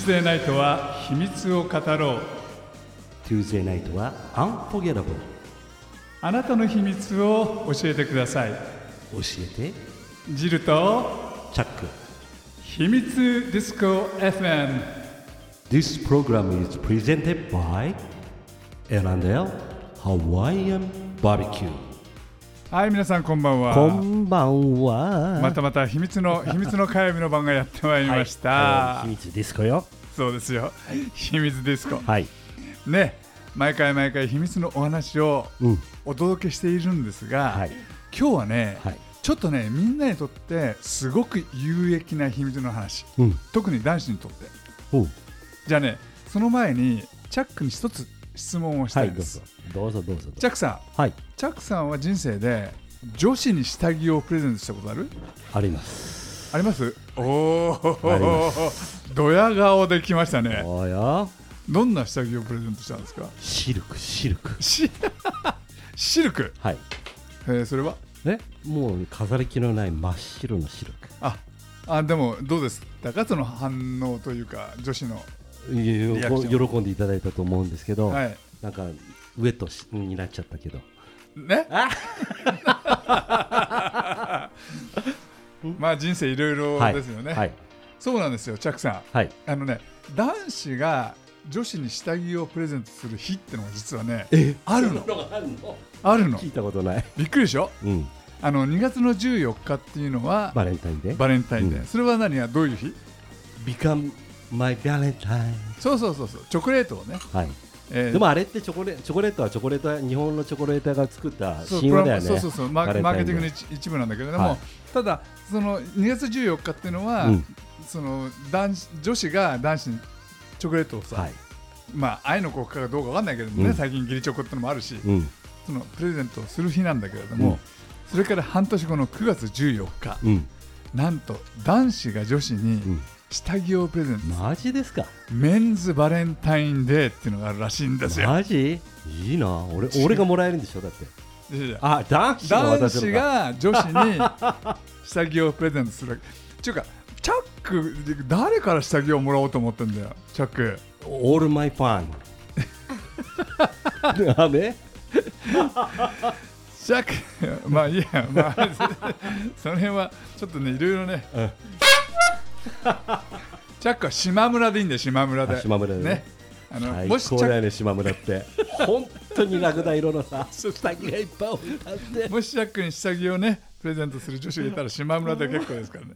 Tuesday ナイトは秘密を語ろう Tuesday ナイトは Unforgettable あなたの秘密を教えてください教えてジルとチャック秘密ディスコ FM This program is presented by L&L Hawaiian Barbecue はい皆さんこんばんは。こんばんは。またまた秘密の 秘密の火曜日の番がやってまいりました、はい、秘密ディスコよ。そうですよ、秘密ディスコはい。ね毎回毎回秘密のお話をうん。お届けしているんですが、はい。今日はね、はい。ちょっとねみんなにとってすごく有益な秘密の話。うん。特に男子にとって。じゃあねその前にチャックに一つ質問をしたはいいどうぞ。です、どうぞどうぞ。チャックさん。はい。チャックさんは人生で女子に下着をプレゼントしたことある？あります。あります？おおドヤ顔できましたね。おや？どんな下着をプレゼントしたんですか？シルクシルク。シシルク、はい。えーそれは？え？もう飾り気のない真っ白のシルク。ああでもどうです？かその反応というか女子の喜んでいただいたと思うんですけど、はいなんかウエットしになっちゃったけどねまあ人生いろいろですよね、はいそうなんですよチャックさんはいあのね男子が女子に下着をプレゼントする日ってのが実はねあるのあるのあるの聞いたことないびっくりでしょうんあの2月の14日っていうのはバレンタインでバレンタインデー、うんそれは何やどういう日 Become my Valentine. そうそうそうそう。チョコレートをね、はい。えー。でもあれってチョコレチョコレートはチョコレートは日本のチョコレートが作った神話だよね。そうそうそう。マーケマーケティングの一一部なんだけれども、はい。ただその2月14日っていうのは、うん。その男子女子が男子にチョコレートをさ、はい。まあ愛の告白かどうかわかんないけれどもね、うん。最近義理チョコってのもあるし、うん。そのプレゼントをする日なんだけれども、うん。それから半年後の9月14日、うん。なんと男子が女子にうん下着をプレゼント、マジですか？メンズバレンタインデーっていうのがあるらしいんですよ。マジ？いいな。俺俺がもらえるんでしょ？だって。あ男子が男子が。女子に下着をプレゼントする。っていうか、チャック、誰から下着をもらおうと思ってんだよ、チャック。All my fun ダメチャック、まあいいや、まあ、その辺はちょっとね、いろいろね。うん チャックは島村でいいんだよ、島村で。あ島村でね。あの最もしチャッ高だよね島村って。本当にラクダ色のさ 下着がいっぱい置いてあって。クもしチャックに下着をね、プレゼントする女子がいたら島村で結構ですからね。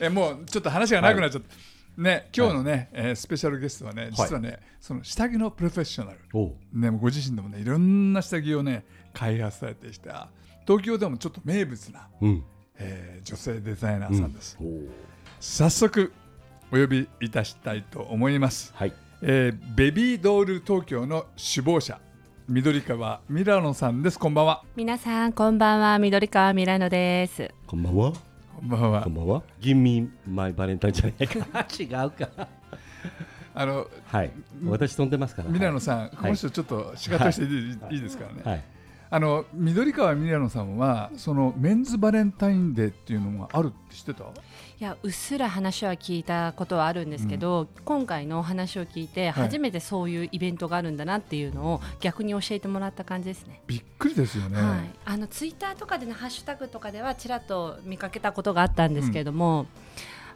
えもうちょっと話がなくなっちゃった。ね、今日のね、えースペシャルゲストはね、実はね、その下着のプロフェッショナル。おう。ね、もうご自身でもねいろんな下着をね開発されてきた東京でもちょっと名物な、うん。えー女性デザイナーさんです、おう早速お呼びいたしたいと思います、はい。えーベビードール東京の首謀者緑川ミラノさんです。こんばんは。皆さんこんばんは。緑川ミラノです。こんばんは。こんばんは。こんばんは。Give me my Valentine じゃないか。違うか。あのはい。私飛んでますから。ミラノさん、はい。この人ちょっと仕方していい,、い、いですからね、はいあの緑川ミラノさんはそのメンズバレンタインデーっていうのがあるって知ってた？いやうっすら話は聞いたことはあるんですけど、今回のお話を聞いてはい。初めてそういうイベントがあるんだなっていうのを逆に教えてもらった感じですね。びっくりですよね、はい、あのツイッターとかでのハッシュタグとかではちらっと見かけたことがあったんですけれども、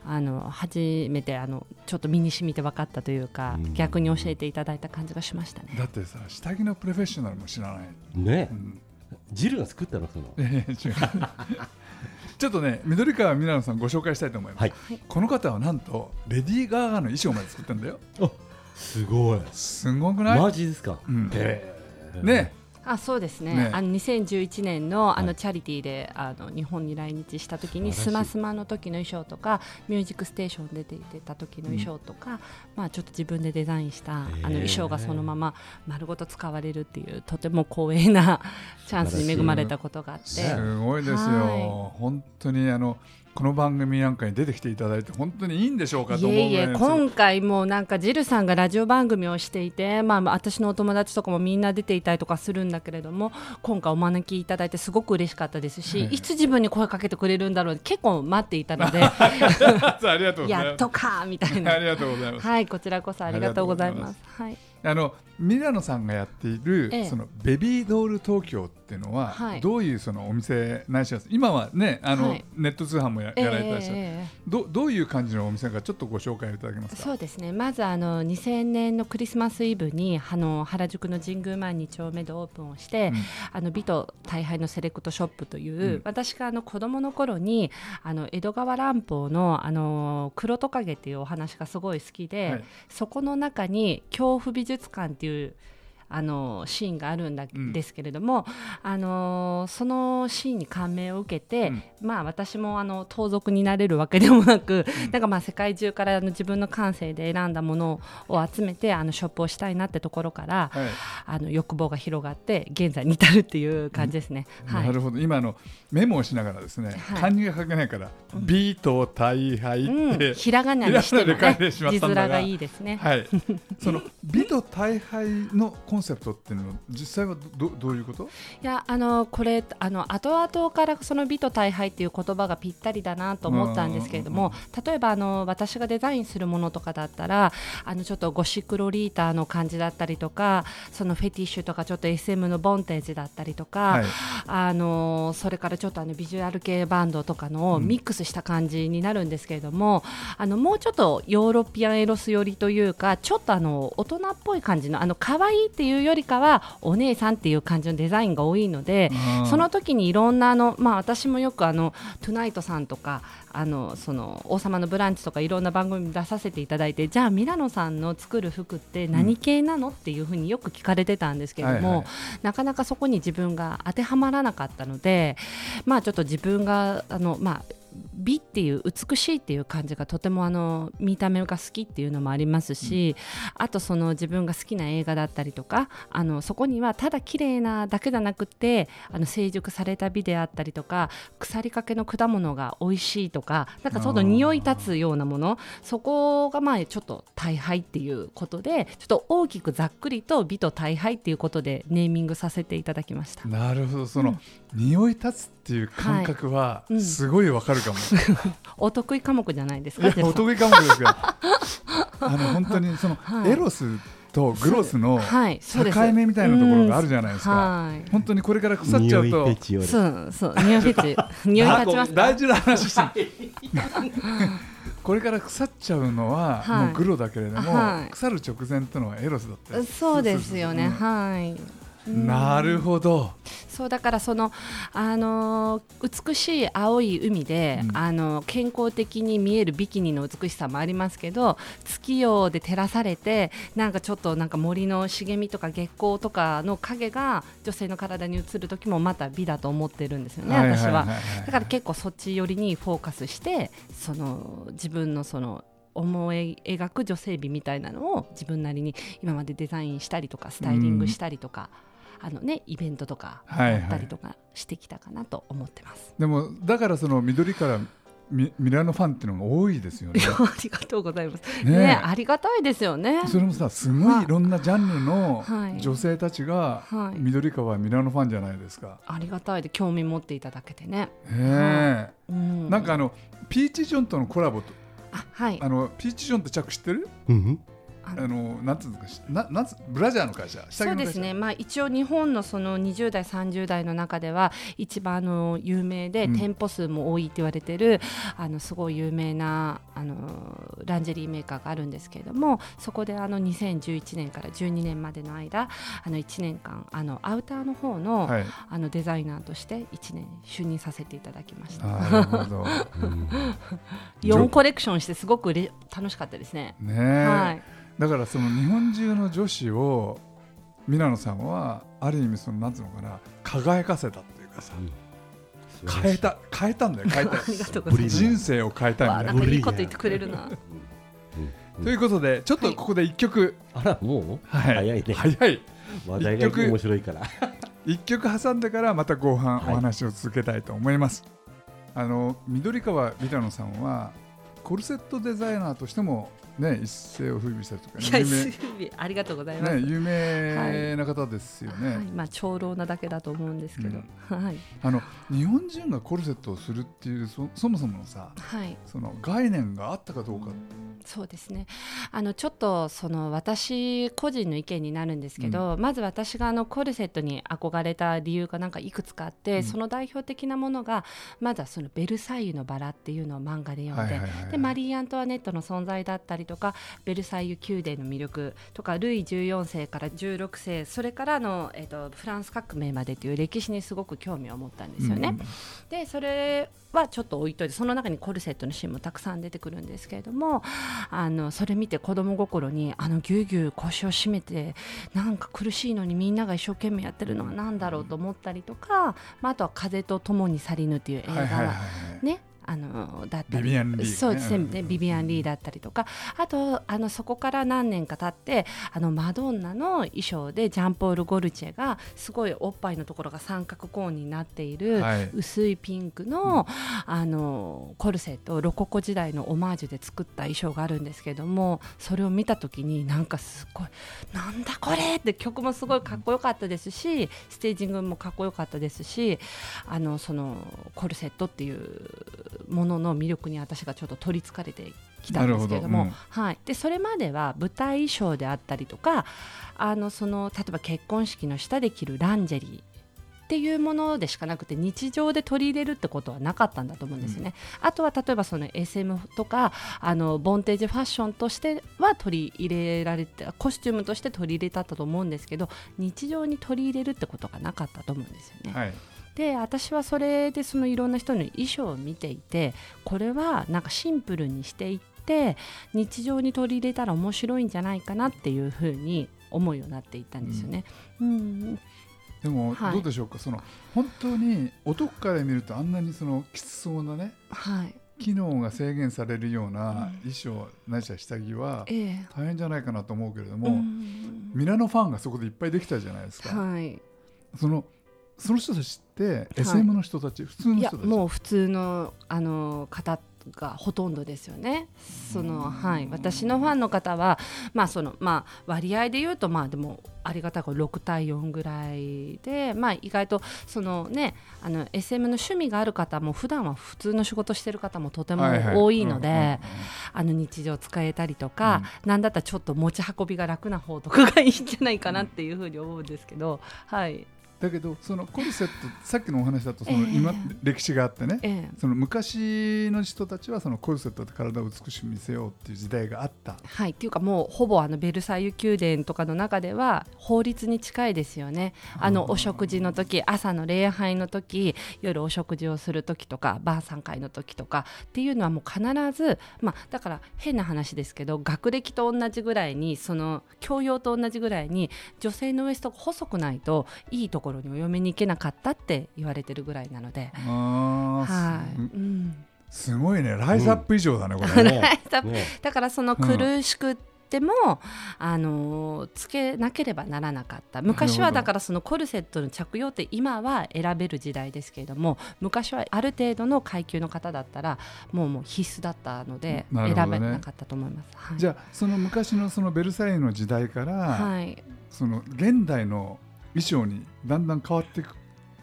あの初めてあのちょっと身に染みて分かったというか、うん。逆に教えていただいた感じがしましたね。だってさ下着のプロフェッショナルも知らない、ね。うん。ジルが作ったの？その。えー違う。ちょっとね緑川ミラノさんご紹介したいと思います、はい。この方はなんとレディー・ガーガーの衣装まで作ってんだよ。すごい。すごくない、マジですか？うん。ねあそうですね。ね。あの2011年のあはい。のチャリティーで、あの日本に来日した時にスマスマの時の衣装とかミュージックステーション出て出た時の衣装とか、まあ、ちょっと自分でデザインしたあの衣装がそのまま丸ごと使われるっていうとても光栄なチャンスに恵まれたことがあって。すごいですよ、は本当にあのこの番組なんかに出てきていただいて本当にいいんでしょうかと思ういえいえ今回もなんかジルさんがラジオ番組をしていて、まあ、私のお友達とかもみんな出ていたりとかするんだけれども今回お招きいただいてすごく嬉しかったですし、はい。い、つ自分に声かけてくれるんだろう結構待っていたので やっとかみたいあなりがとうございます。はいこちらこそありがとうございます。はい。あのミラノさんがやっている、ええ。そのベビードール東京っていうのは、はい。どういうそのお店ないしは今はねあの、はい。ネット通販もややられてらっしゃる、ええどどういう感じのお店かちょっとご紹介いただけますか？そうですね。まずあの2000年のクリスマスイブにあの原宿の神宮前2丁目でオープンをして、うん。あの美と大敗のセレクトショップという、うん。私があの子供の頃にあの江戸川乱歩のあの黒トカゲっていうお話がすごい好きで、はい。そこの中に恐怖美術館っていうあのシーンがあるんだうん。ですけれども、あのそのシーンに感銘を受けて、うん。まあ私もあの盗賊になれるわけでもなく、なんかまあ世界中からあの自分の感性で選んだものを集めてあのショップをしたいなってところから、はい。あの欲望が広がって現在に至るっていう感じですね。はい。なるほど。今あのメモをしながらですね、はい。漢字が書けないから、ビート大敗って、うん、ひらがなにしてもね字面がいいですね。はい、その美と大敗のコンセプトっていうのは実際はどどどういうこと？いやあのこれあの後々からその美と大敗っていう言葉がぴったりだなと思ったんですけれども、例えばあの私がデザインするものとかだったらあのちょっとゴシックロリータの感じだったりとかそのフェティッシュとかちょっと SM のボンテージだったりとか、はい。あのそれからちょっとあのビジュアル系バンドとかのミックスした感じになるんですけれども、あのもうちょっとヨーロピアンエロス寄りというかちょっとあの大人っぽい感じのあの可愛いっていうよりかはお姉さんっていう感じのデザインが多いので、うん。その時にいろんなあの、まあ、私もよくあのトゥナイトさんとかあのその王様のブランチとかいろんな番組に出させていただいてじゃあミラノさんの作る服って何系なの、っていうふうによく聞かれてたんですけれども、はいはい。なかなかそこに自分が当てはまらなかったのでまあちょっと自分があのまあ美っていう美しいっていう感じがとてもあの見た目が好きっていうのもありますし、あとその自分が好きな映画だったりとかあのそこにはただ綺麗なだけじゃなくてあの成熟された美であったりとか腐りかけの果物が美味しいとかなんかちょっと匂い立つようなものそこがまあちょっと大敗っていうことでちょっと大きくざっくりと美と大敗っていうことでネーミングさせていただきました。なるほど。その、匂い立つっていう感覚はすごいわかるかも、お得意科目じゃないですか。お得意かもですが あの本当にその、はいエロスとグロスの。境目みたいなところがあるじゃないですか、はい。本当にこれから腐っちゃうとそうそう、匂いフェチ、匂い立ちますか？大事な話してこれから腐っちゃうのははいもうグロだけれども、はい腐る直前ってのはエロスだったりそうですよね。うんはい。なるほど、そうだからそのあのー美しい青い海で、うん。あの健康的に見えるビキニの美しさもありますけど月夜で照らされてなんかちょっとなんか森の茂みとか月光とかの影が女性の体に映る時もまた美だと思ってるんですよね、私は。だから結構そっち寄りにフォーカスしてその自分のその思い描く女性美みたいなのを自分なりに今までデザインしたりとかスタイリングしたりとか、あのね、イベントとかはいはいやったりとかしてきたかなと思ってます。でもだからその緑からミミラノファンっていうのが多いですよね。ありがとうございます。ねねありがたいですよね。それもさすごいいろんなジャンルのはい女性たちがはい緑川ミラノファンじゃないですか。ありがたいで興味持っていただけてね。ねえうん、なんかあのピーチジョンとのコラボとあはいあのピーチジョンってチャック知ってる？うんああのなんつうんですかななんつブラジャーの会社そうですね、まあ、一応日本のその20代30代の中では一番あの有名で、うん店舗数も多いって言われてるあのすごい有名なあのランジェリーメーカーがあるんですけれどもそこであの2011年から12年までの間あの1年間あのアウターの方の,、はい。あのデザイナーとして1年就任させていただきました。なるほど。4コレクションしてすごくうれ楽しかったですね。ねえ、はいだからその日本中の女子をミラノさんはある意味そのなんつうのかな輝かせたっていうかさ、変えた変えたんだよ変えた。人生を変えたわあみたな。ないいいこと言ってくれるな。ということでちょっとここで一曲、あらもう？はい、早いね。早い。話題が面白いから。一曲挟んでからまた後半お話を続けたいと思います。あの緑川ビラノさんはコルセットデザイナーとしてもね一世を風靡したりとか、ね、いやありがとうございます、ね、有名な方ですよね、はい。はい、まあ長老なだけだと思うんですけど、うん、はい。あの日本人がコルセットをするっていうそそもそものさ、はい、その概念があったかどうか、そうですね。あのちょっとその私個人の意見になるんですけど、うん、まず私があのコルセットに憧れた理由がなんかいくつかあって、うん、その代表的なものがまずはその「ベルサイユのバラ」っていうのを漫画で読んで、でマリー・アントワネットの存在だったりとかベルサイユ宮殿の魅力とかルイ14世から16世それからの、えーと、フランス革命までという歴史にすごく興味を持ったんですよね。うん、でそれはちょっと置いといてその中にコルセットのシーンもたくさん出てくるんですけれどもあのそれ見て子供心にあのぎゅうぎゅう腰を締めてなんか苦しいのにみんなが一生懸命やってるのは何だろうと思ったりとか、まあ、あとは「風と共に去りぬ」っていう映画はねあのだったり。そうですねビビアン・リーだったりとか。あとあのそこから何年か経ってあのマドンナの衣装でジャンポール・ゴルチェがすごいおっぱいのところが三角コーンになっている、薄いピンクの,、あのコルセットロココ時代のオマージュで作った衣装があるんですけどもそれを見た時になんかすごいなんだこれって曲もすごいかっこよかったですしステージングもかっこよかったですしあのそのコルセットっていうものの魅力に私がちょっと取りつかれてきたんですけれども、うん、はい、でそれまでは舞台衣装であったりとかあのその例えば結婚式の下で着るランジェリーっていうものでしかなくて日常で取り入れるってことはなかったんだと思うんですよね。うん、あとは例えばその SM とかあのボンテージファッションとしては取り入れられてコスチュームとして取り入れたと思うんですけど日常に取り入れるってことがなかったと思うんですよね。はいで私はそれでそのいろんな人の衣装を見ていてこれはなんかシンプルにしていって日常に取り入れたら面白いんじゃないかなっていうふうに思うようになっていったんですよね。うん、うんでもどうでしょうか、はい、その本当に男から見るとあんなにそのきつそうなね、はい、機能が制限されるような衣装、ないしは下着は大変じゃないかなと思うけれども、えー、ミラノファンがそこでいっぱいできたじゃないですか。はい、そのその人たちって SM の人たち、はい、普通の人たち？もう普通のあの方がほとんどですよね。そのはい。私のファンの方はまあそのまあ割合で言うとまあでもありがたく6対4ぐらいでまあ意外とそのねあの SM の趣味がある方も普段は普通の仕事してる方もとても多いのであの日常使えたりとか、うん、なんだったらちょっと持ち運びが楽な方とかがいいんじゃないかなっていうふうに思うんですけどはいだけどそのコルセットさっきのお話だとその今、歴史があってね、えー、その昔の人たちはそのコルセットで体を美しく見せようっていう時代があった。はいっていうかもうほぼあのベルサイユ宮殿とかの中では法律に近いですよね。あのお食事の時朝の礼拝の時夜お食事をする時とか晩餐会の時とかっていうのはもう必ずまあだから変な話ですけど学歴と同じぐらいにその教養と同じぐらいに女性のウエストが細くないといいところろにお嫁に行けなかったって言われてるぐらいなので。はい、うん。すごいね。ライズアップ以上だね、これ、ね、だからその苦しくても、うん、あのつけなければならなかった。昔はだからそのコルセットの着用って今は選べる時代ですけれども昔はある程度の階級の方だったらもうもう必須だったので選べなかったと思います、ねはい、じゃあその昔のそのベルサイユの時代から、はい、その現代の衣装にだんだん変わっていく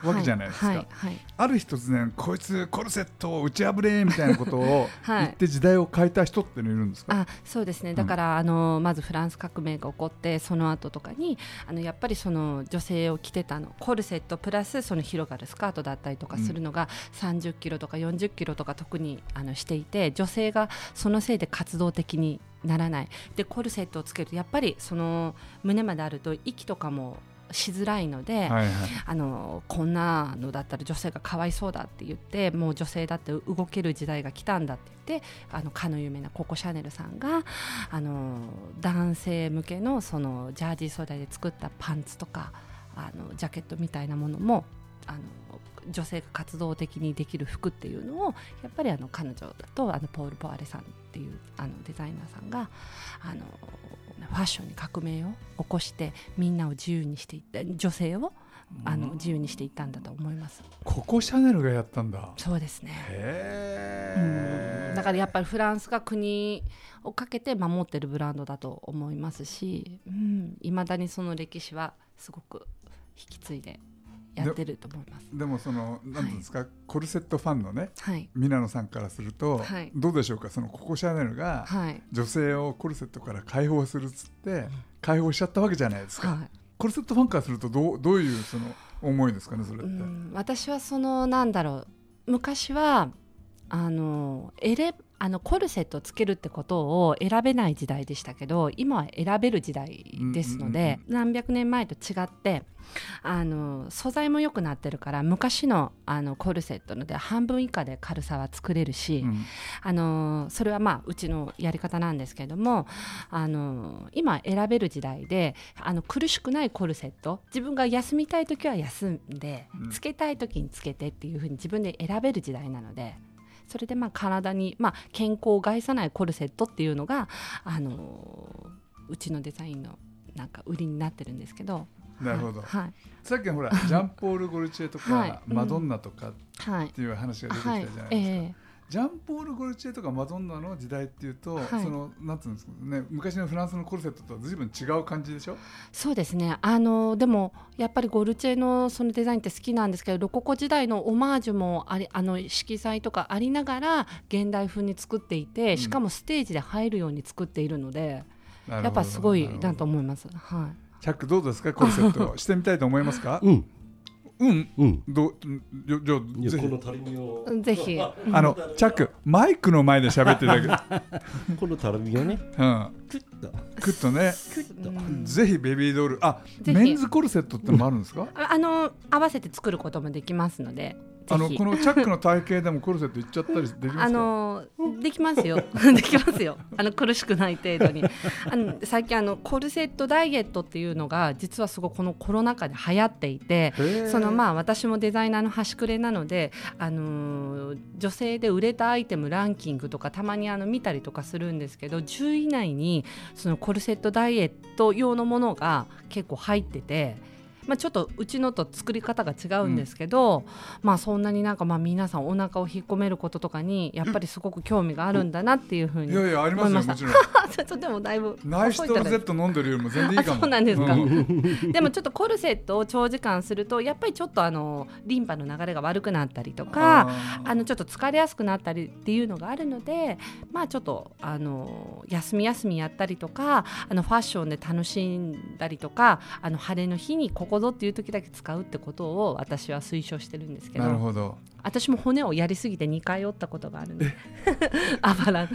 わけじゃないですか、はいはいはい、ある日突然こいつコルセットを打ち破れみたいなことを言って時代を変えた人ってのいるんですか、あそうですね。だから、うん、あのまずフランス革命が起こってその後とかにあのやっぱりその女性を着てたのコルセットプラスその広がるスカートだったりとかするのが30キロとか40キロとか特にあのしていて女性がそのせいで活動的にならない。でコルセットをつけるとやっぱりその胸まであると息とかもしづらいので、はいはい、あのこんなのだったら女性がかわいそうだって言ってもう女性だって動ける時代が来たんだって言ってあのかの有名なココ・シャネルさんがあの男性向けのそのジャージー素材で作ったパンツとかあのジャケットみたいなものもあの女性が活動的にできる服っていうのをやっぱりあの彼女とあのポール・ポワレさんっていうあのデザイナーさんがあのファッションに革命を起こしてみんなを自由にしていった女性をあの自由にしていったんだと思います。ここシャネルがやったんだ。そうですね。へだからやっぱりフランスが国をかけて守ってるブランドだと思いますし、うん、未だにその歴史はすごく引き継いでやってると思います。でもその何ですか、はい、コルセットファンのね、はい、皆野さんからすると、はい、どうでしょうかそのココシャネルが女性をコルセットから解放するっつって解放しちゃったわけじゃないですか、はい、コルセットファンからするとどうどういうその思いですかねそれって。私はそのなんだろう昔はあのエレあのコルセットをつけるってことを選べない時代でしたけど今は選べる時代ですので、何百年前と違ってあの素材も良くなってるから昔のあのコルセットので半分以下で軽さは作れるし、うん、あのそれはまあうちのやり方なんですけれどもあの今選べる時代であの苦しくないコルセット自分が休みたい時は休んで、つけたい時につけてっていうふうに自分で選べる時代なので。それでまあ体に、まあ、健康を害さないコルセットっていうのが、あのうちのデザインのなんか売りになってるんですけど。なるほど、はい、さっきほらジャンポール・ゴルチエとか、はい、マドンナとかっていう話が出てきたじゃないですか。はい。えージャンポール・ゴルチエとかマドンナの時代っていうと、はい、そのなんつうんですかね昔のフランスのコルセットとはずいぶん違う感じでしょ？そうですね。あのでもやっぱりゴルチエのそのデザインって好きなんですけどロココ時代のオマージュもありあの色彩とかありながら現代風に作っていてしかもステージで入るように作っているので、うん、やっぱすごいだと思います。はい、チャックどうですかコルセット。してみたいと思いますか、うんうん、うん、どじゃじゃこの足りみを。ぜひ。あのチャックマイクの前で喋ってるだけ。この足りみをね、うん、クッと。クッとね。クッと。ぜひベビードール。あメンズコルセットってのもあるんですか、あの合わせて作ることもできますのであのこのチャックの体型でもコルセットいっちゃったりできますかあのできますよ。できますよ。あの苦しくない程度に。あの最近あのコルセットダイエットっていうのが実はすごいこのコロナ禍で流行っていてそのまあ私もデザイナーの端くれなのであの女性で売れたアイテムランキングとかたまにあの見たりとかするんですけど10位以内にそのコルセットダイエット用のものが結構入ってて。まあ、ちょっとうちのと作り方が違うんですけど、うん、まあそんなになんかまあ皆さんお腹を引っ込めることとかにやっぱりすごく興味があるんだなっていうふうにいやいやありますよもちろん。ちょっとでもだいぶナイストルゼット飲んでるよりも全然いいかも。そうなんですか、うん、でもちょっとコルセットを長時間するとやっぱりちょっとあのリンパの流れが悪くなったりとかあのちょっと疲れやすくなったりっていうのがあるのでまあちょっとあの休み休みやったりとかあのファッションで楽しんだりとかあの晴れの日にここぞっていう時だけ使うってことを私は推奨してるんですけど。なるほど。私も骨をやりすぎて2回折ったことがあるんであばら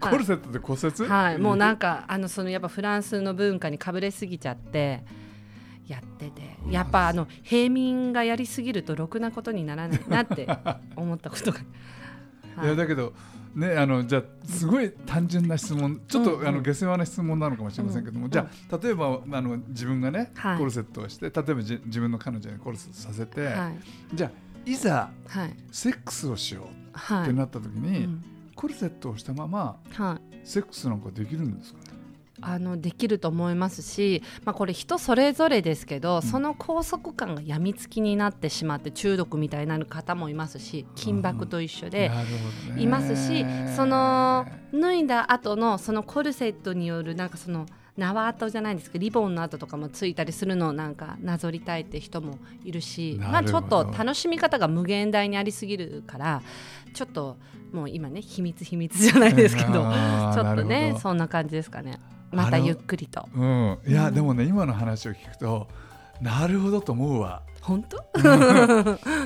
コルセットで骨折？はい。もうなんかあのそのやっぱフランスの文化にかぶれすぎちゃってやってて。やっぱあの平民がやりすぎるとろくなことにならないなって思ったことが、はい、いやだけどね、あのじゃあすごい単純な質問ちょっと、うん、あの下世話な質問なのかもしれませんけども、うん、じゃあ例えばあの自分がね、はい、コルセットをして例えば自分の彼女にコルセットさせて、はい、じゃあいざ、はい、セックスをしようってなった時に、コルセットをしたまま、セックスなんかできるんですかね？あのできると思いますし、まあ、これ人それぞれですけど、うん、その拘束感がやみつきになってしまって中毒みたいになる方もいますし金箔と一緒でいますし、その脱いだ後のそのコルセットによるなんかその縄跡じゃないんですけどリボンの跡とかもついたりするのをなんかなぞりたいって人もいるしまあ、ちょっと楽しみ方が無限大にありすぎるからちょっともう今ね秘密秘密じゃないですけどちょっとねそんな感じですかね。またゆっくりと。うん、いや、でもね今の話を聞くとなるほどと思うわ。本当？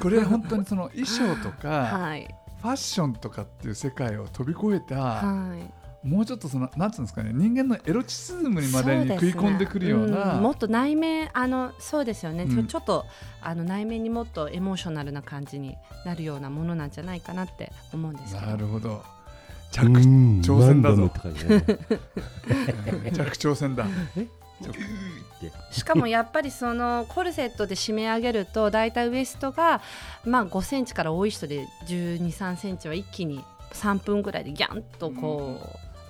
これ本当にその衣装とか、はい、ファッションとかっていう世界を飛び越えた、はい、もうちょっとそのなんつうんですかね人間のエロチスズムにまでに食い込んでくるような、ねうん、もっと内面あのそうですよね、うん、ちょっとあの内面にもっとエモーショナルな感じになるようなものなんじゃないかなって思うんですけど。なるほど着挑戦だぞ。着挑戦だ。しかもやっぱりそのコルセットで締め上げると大体ウエストがまあ5センチから多い人で1 2 3センチは一気に3分ぐらいでギャンとこ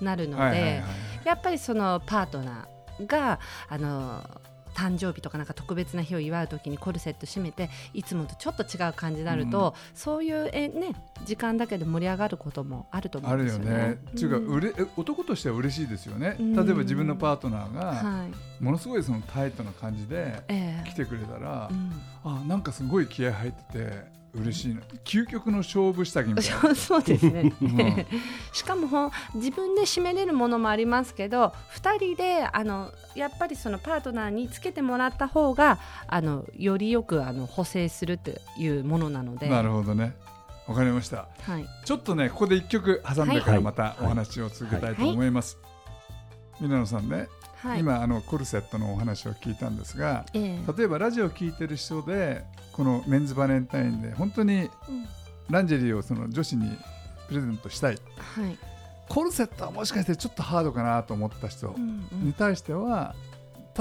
うなるのでやっぱりそのパートナーがあの誕生日とかなんか特別な日を祝う時にコルセット締めていつもとちょっと違う感じになると、うん、そういうえ、ね、時間だけで盛り上がることもあると思うんですよね。あるよね。っていうか、うれ男としては嬉しいですよね。例えば自分のパートナーが、ものすごいそのタイトな感じで来てくれたら、えーうん、あなんかすごい気合入ってて。嬉しいな。究極の勝負下着みたいな。そう ですね、うん、しかも自分で締めれるものもありますけど2人であのやっぱりそのパートナーにつけてもらった方があのよりよくあの補正するというものなので。なるほどね。わかりました、はい、ちょっとねここで一曲挟んでからまたお話を続けたいと思います、はい。はい、皆野さんねはい、今あのコルセットのお話を聞いたんですが、えー、例えばラジオを聞いてる人でこのメンズバレンタインで本当にランジェリーをその女子にプレゼントしたい、はい、コルセットはもしかしてちょっとハードかなと思った人に対しては、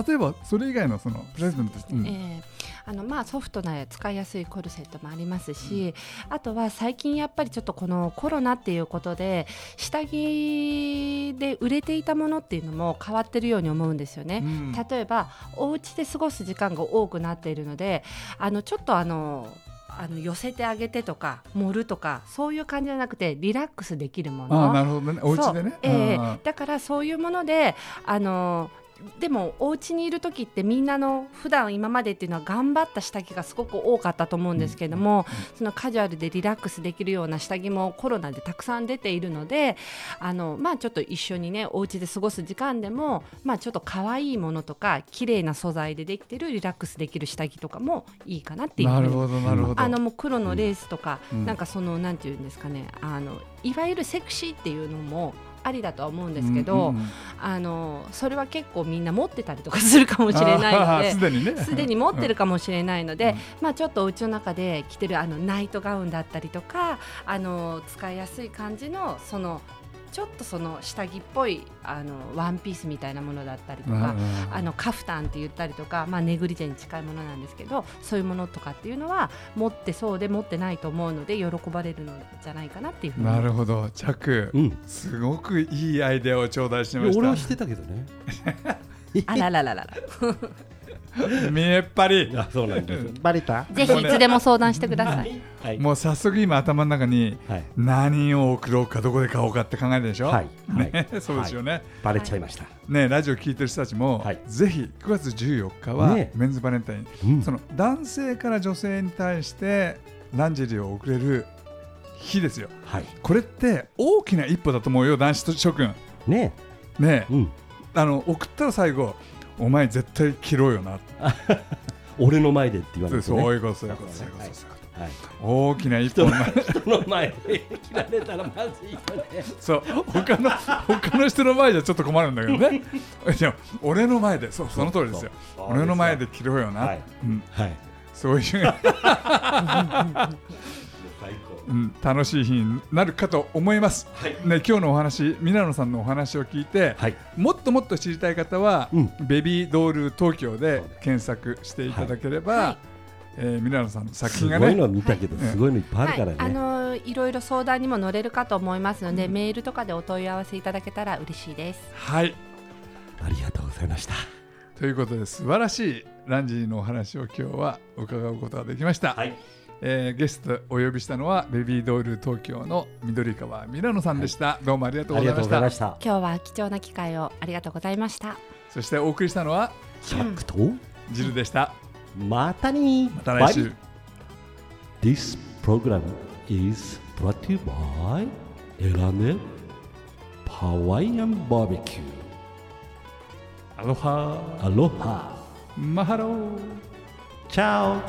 例えばそれ以外のそのプレゼント、うん、えーあのまあソフトな使いやすいコルセットもありますし、うん、あとは最近やっぱりちょっとこのコロナっていうことで下着で売れていたものっていうのも変わってるように思うんですよね。うん、例えばお家で過ごす時間が多くなっているのであのちょっとあのあの寄せてあげてとか盛るとかそういう感じじゃなくてリラックスできるもの。あなるほどね。お家でね、えー、だからそういうものであのでもお家にいる時ってみんなの普段今までっていうのは頑張った下着がすごく多かったと思うんですけども、そのカジュアルでリラックスできるような下着もコロナでたくさん出ているのであの、まあ、ちょっと一緒にねお家で過ごす時間でも、まあ、ちょっと可愛いものとか綺麗な素材でできてるリラックスできる下着とかもいいかなっていう。なるほどなるほど。あのもう黒のレースとか、うん、なんかそのなんていうんですかねあのいわゆるセクシーっていうのもありだとは思うんですけど、うんうん、あのそれは結構みんな持ってたりとかするかもしれないので すでに,、ね、すでに持ってるかもしれないので、うん、まあ、ちょっとお家の中で着てるあのナイトガウンだったりとかあの使いやすい感じのそのちょっとその下着っぽいあのワンピースみたいなものだったりとか、あのカフタンって言ったりとか、まあ、ネグリジェに近いものなんですけどそういうものとかっていうのは持ってそうで持ってないと思うので喜ばれるのじゃないかなっていうなるほど。チャック、うん、すごくいいアイデアを頂戴しました。俺はしてたけどね。あららららら 見えっぱり。あそうなんです。バレたぜひいつでも相談してください、はい、もう早速今頭の中に何を送ろうかどこで買おうかって考えるでしょ？はい、ね、そうですよね、はい、バレちゃいました。ねラジオ聞いてる人たちも、はい、ぜひ9月14日は、ね、メンズバレンタイン、うん、その男性から女性に対してランジェリーを送れる日ですよ、はい、これって大きな一歩だと思うよ男子諸君。ね。ね、うん、あの送ったら最後お前絶対切ろうよな。俺の前でって言われて、ね、そういうことそういうことそういう。こと、はい、大きな一本人の前で切られたらまずいよね。そう他の他の人の前じゃちょっと困るんだけどね。でも俺の前でそうその通りですよ。俺の前で切ろうよな、はい。うん、はい、そういう うん、楽しい日になるかと思います、はい、ね、今日のお話皆野さんのお話を聞いて、はい、もっともっと知りたい方は、うん、ベビードール東京で検索していただければ、はい。えー、皆野さんの作品がね。すごいの見たけど、すごいのいっぱいあるからね、あのいろいろ相談にも乗れるかと思いますので、うん、メールとかでお問い合わせいただけたら嬉しいです。はい。ありがとうございました。ということで素晴らしいランジーのお話を今日は伺うことができました、はいえー、ゲストお呼びしたのはベビードール東京の緑川ミラノさんでした、はい、どうもありがとうございました。今日は貴重な機会をありがとうございました。そしてお送りしたのはシャックと？ジルでした。またにまた来週。This program is brought to you by エラネハワイアンバーベキューアロハアロハマハローチャオ